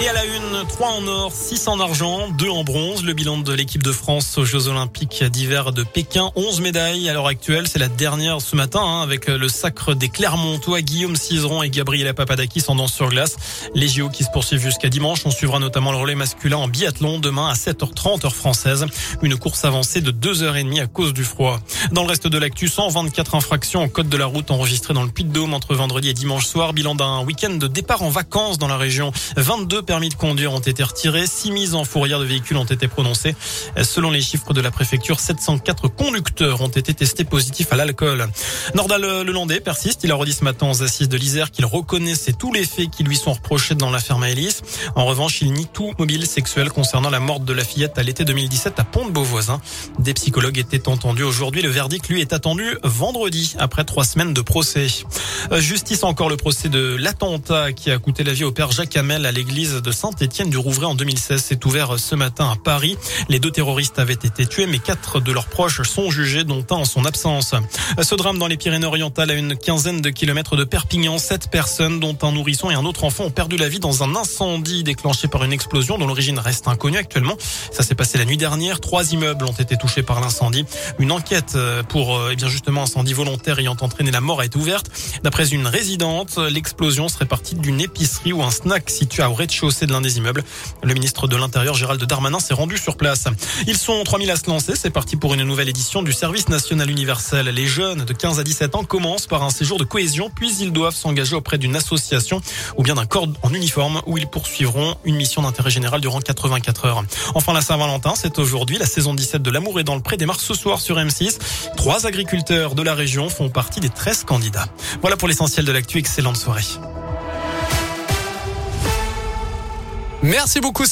Et à la une, 3 en or, 6 en argent, 2 en bronze. Le bilan de l'équipe de France aux Jeux Olympiques d'hiver de Pékin, 11 médailles à l'heure actuelle. C'est la dernière ce matin hein, avec le sacre des Clermontois, Guillaume Cizeron et Gabriela Papadakis en danse sur glace. Les JO qui se poursuivent jusqu'à dimanche. On suivra notamment le relais masculin en biathlon demain à 7h30 heure française. Une course avancée de 2h30 à cause du froid. Dans le reste de l'actu, 124 infractions en code de la route enregistrées dans le Puy-de-Dôme entre vendredi et dimanche soir. Bilan d'un week-end de départ en vacances dans la région. 22 permis de conduire ont été retirés, 6 mises en fourrière de véhicules ont été prononcées. Selon les chiffres de la préfecture, 704 conducteurs ont été testés positifs à l'alcool. Nordal Lelandais persiste. Il a redit ce matin aux assises de l'Isère qu'il reconnaissait tous les faits qui lui sont reprochés dans l'affaire Maëlys. En revanche, il nie tout mobile sexuel concernant la mort de la fillette à l'été 2017 à Pont-de-Beauvoisin. Des psychologues étaient entendus aujourd'hui. Le verdict, lui, est attendu vendredi après trois semaines de procès. Euh, justice encore le procès de l'attentat qui a coûté la vie au père Jacques Hamel à l'église de Saint-Étienne du Rouvray en 2016 s'est ouvert ce matin à Paris. Les deux terroristes avaient été tués, mais quatre de leurs proches sont jugés, dont un en son absence. Ce drame dans les Pyrénées-Orientales à une quinzaine de kilomètres de Perpignan, sept personnes, dont un nourrisson et un autre enfant, ont perdu la vie dans un incendie déclenché par une explosion dont l'origine reste inconnue actuellement. Ça s'est passé la nuit dernière. Trois immeubles ont été touchés par l'incendie. Une enquête euh, pour, euh, eh bien justement, incendie volontaire ayant entraîné la mort a été ouverte. D'après une résidente, l'explosion serait partie d'une épicerie ou un snack situé au rez-de-chaussée de l'un des immeubles. Le ministre de l'Intérieur, Gérald Darmanin, s'est rendu sur place. Ils sont 3000 à se lancer. C'est parti pour une nouvelle édition du service national universel. Les jeunes de 15 à 17 ans commencent par un séjour de cohésion, puis ils doivent s'engager auprès d'une association ou bien d'un corps en uniforme où ils poursuivront une mission d'intérêt général durant 84 heures. Enfin, la Saint-Valentin, c'est aujourd'hui. La saison 17 de l'amour est dans le pré démarre ce soir sur M6. Trois agriculteurs de la région font partie des 13 candidats. Voilà pour l'essentiel de l'actu. Excellente soirée. Merci beaucoup.